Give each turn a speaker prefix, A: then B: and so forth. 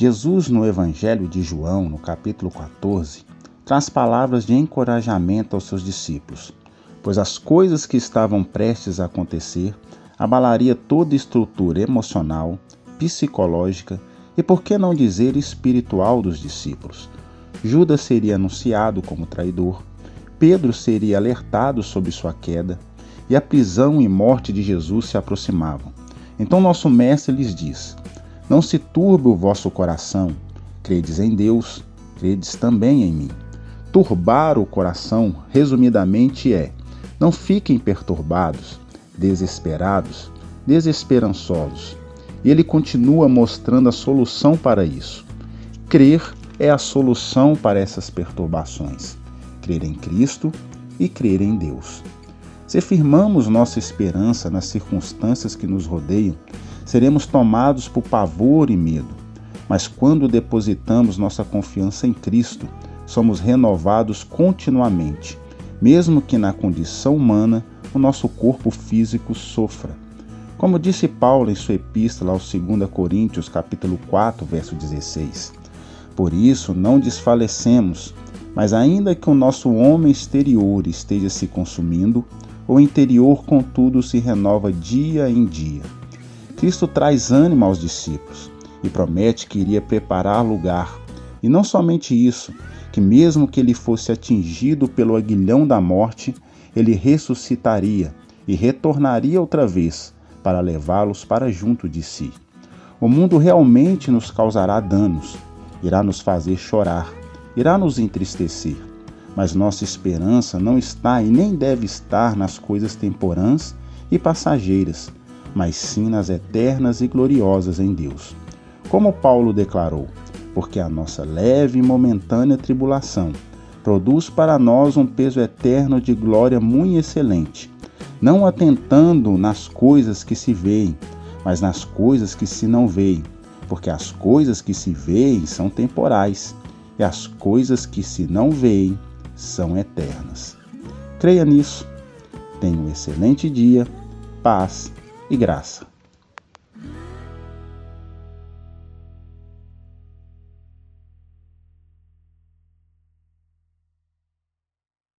A: Jesus, no Evangelho de João, no capítulo 14, traz palavras de encorajamento aos seus discípulos, pois as coisas que estavam prestes a acontecer abalaria toda estrutura emocional, psicológica e, por que não dizer, espiritual dos discípulos. Judas seria anunciado como traidor, Pedro seria alertado sobre sua queda e a prisão e morte de Jesus se aproximavam. Então nosso mestre lhes diz: não se turbe o vosso coração. Credes em Deus, credes também em mim. Turbar o coração, resumidamente, é: não fiquem perturbados, desesperados, desesperançosos. E ele continua mostrando a solução para isso. Crer é a solução para essas perturbações. Crer em Cristo e crer em Deus. Se firmamos nossa esperança nas circunstâncias que nos rodeiam, seremos tomados por pavor e medo. Mas quando depositamos nossa confiança em Cristo, somos renovados continuamente, mesmo que na condição humana o nosso corpo físico sofra. Como disse Paulo em sua epístola aos 2 Coríntios, capítulo 4, verso 16. Por isso não desfalecemos, mas ainda que o nosso homem exterior esteja se consumindo, o interior, contudo, se renova dia em dia. Cristo traz ânimo aos discípulos e promete que iria preparar lugar. E não somente isso, que mesmo que ele fosse atingido pelo aguilhão da morte, ele ressuscitaria e retornaria outra vez para levá-los para junto de si. O mundo realmente nos causará danos, irá nos fazer chorar, irá nos entristecer. Mas nossa esperança não está e nem deve estar nas coisas temporãs e passageiras, mas sim nas eternas e gloriosas em Deus. Como Paulo declarou, porque a nossa leve e momentânea tribulação produz para nós um peso eterno de glória muito excelente, não atentando nas coisas que se veem, mas nas coisas que se não veem, porque as coisas que se veem são temporais, e as coisas que se não veem são eternas. Creia nisso. Tenha um excelente dia, paz e graça.